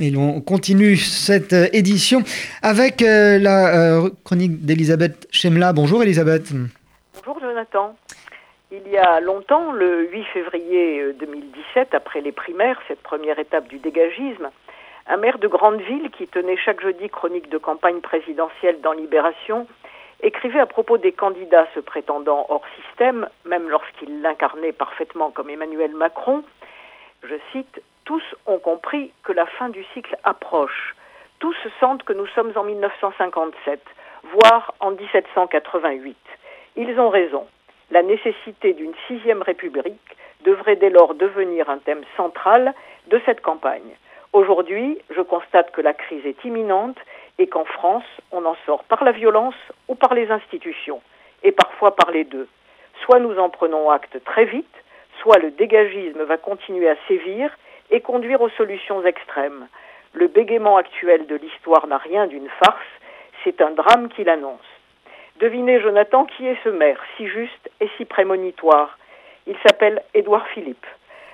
Et on continue cette euh, édition avec euh, la euh, chronique d'Elisabeth Chemla. Bonjour Elisabeth. Bonjour Jonathan. Il y a longtemps, le 8 février 2017, après les primaires, cette première étape du dégagisme, un maire de grande ville qui tenait chaque jeudi chronique de campagne présidentielle dans Libération écrivait à propos des candidats se prétendant hors système, même lorsqu'il l'incarnait parfaitement comme Emmanuel Macron, je cite, tous ont compris que la fin du cycle approche. Tous sentent que nous sommes en 1957, voire en 1788. Ils ont raison. La nécessité d'une sixième république devrait dès lors devenir un thème central de cette campagne. Aujourd'hui, je constate que la crise est imminente et qu'en France, on en sort par la violence ou par les institutions, et parfois par les deux. Soit nous en prenons acte très vite, soit le dégagisme va continuer à sévir et conduire aux solutions extrêmes. Le bégaiement actuel de l'histoire n'a rien d'une farce, c'est un drame qu'il annonce. Devinez, Jonathan, qui est ce maire, si juste et si prémonitoire? Il s'appelle Édouard Philippe.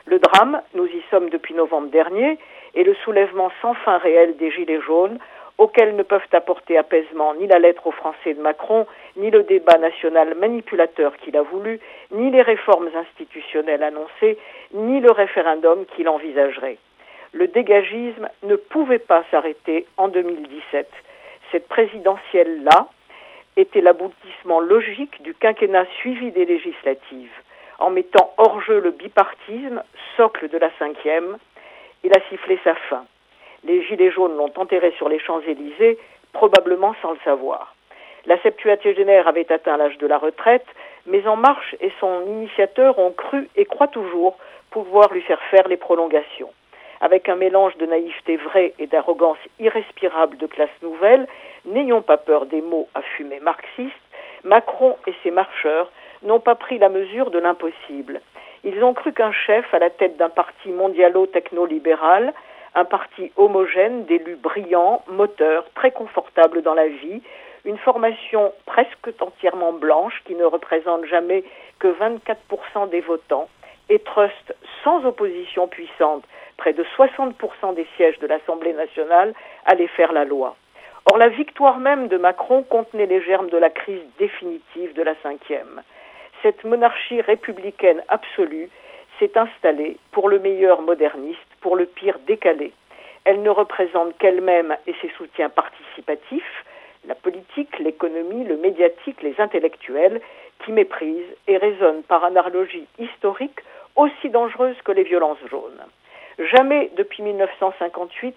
Le drame, nous y sommes depuis novembre dernier, et le soulèvement sans fin réel des Gilets jaunes auxquels ne peuvent apporter apaisement ni la lettre aux Français de Macron, ni le débat national manipulateur qu'il a voulu, ni les réformes institutionnelles annoncées, ni le référendum qu'il envisagerait. Le dégagisme ne pouvait pas s'arrêter en 2017. Cette présidentielle-là était l'aboutissement logique du quinquennat suivi des législatives. En mettant hors jeu le bipartisme, socle de la cinquième, il a sifflé sa fin. Les Gilets jaunes l'ont enterré sur les Champs-Élysées, probablement sans le savoir. La septuagénaire avait atteint l'âge de la retraite, mais En Marche et son initiateur ont cru et croient toujours pouvoir lui faire faire les prolongations. Avec un mélange de naïveté vraie et d'arrogance irrespirable de classe nouvelle, n'ayons pas peur des mots à fumer marxistes, Macron et ses marcheurs n'ont pas pris la mesure de l'impossible. Ils ont cru qu'un chef à la tête d'un parti mondialo-techno-libéral un parti homogène d'élus brillants, moteurs, très confortables dans la vie, une formation presque entièrement blanche qui ne représente jamais que 24% des votants, et Trust sans opposition puissante, près de 60% des sièges de l'Assemblée nationale, allait faire la loi. Or, la victoire même de Macron contenait les germes de la crise définitive de la cinquième. Cette monarchie républicaine absolue s'est installée pour le meilleur moderniste, pour le pire décalé. Elle ne représente qu'elle-même et ses soutiens participatifs, la politique, l'économie, le médiatique, les intellectuels, qui méprisent et raisonnent par analogie historique aussi dangereuse que les violences jaunes. Jamais depuis 1958,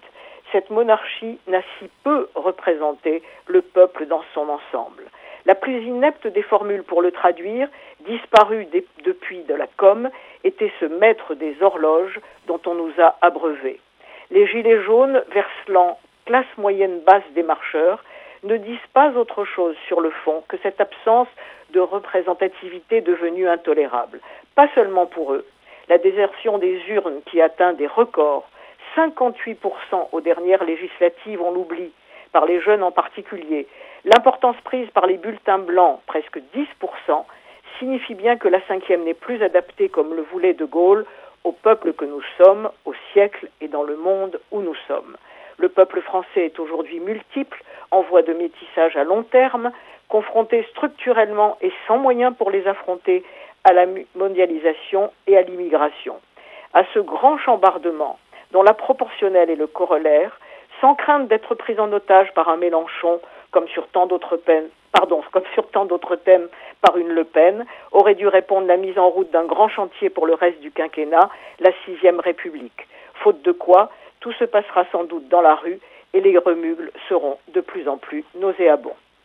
cette monarchie n'a si peu représenté le peuple dans son ensemble. La plus inepte des formules pour le traduire, disparue depuis de la com, était ce maître des horloges dont on nous a abreuvés. Les gilets jaunes, verselant classe moyenne basse des marcheurs, ne disent pas autre chose sur le fond que cette absence de représentativité devenue intolérable. Pas seulement pour eux. La désertion des urnes qui atteint des records, 58% aux dernières législatives, on l'oublie, par les jeunes en particulier, l'importance prise par les bulletins blancs, presque 10%, signifie bien que la cinquième n'est plus adaptée, comme le voulait De Gaulle, au peuple que nous sommes, au siècle et dans le monde où nous sommes. Le peuple français est aujourd'hui multiple, en voie de métissage à long terme, confronté structurellement et sans moyens pour les affronter à la mondialisation et à l'immigration. À ce grand chambardement, dont la proportionnelle est le corollaire, sans crainte d'être pris en otage par un Mélenchon, comme sur tant d'autres peines, pardon, comme sur tant d'autres thèmes par une Le Pen, aurait dû répondre la mise en route d'un grand chantier pour le reste du quinquennat, la sixième République. Faute de quoi, tout se passera sans doute dans la rue et les remugles seront de plus en plus nauséabonds.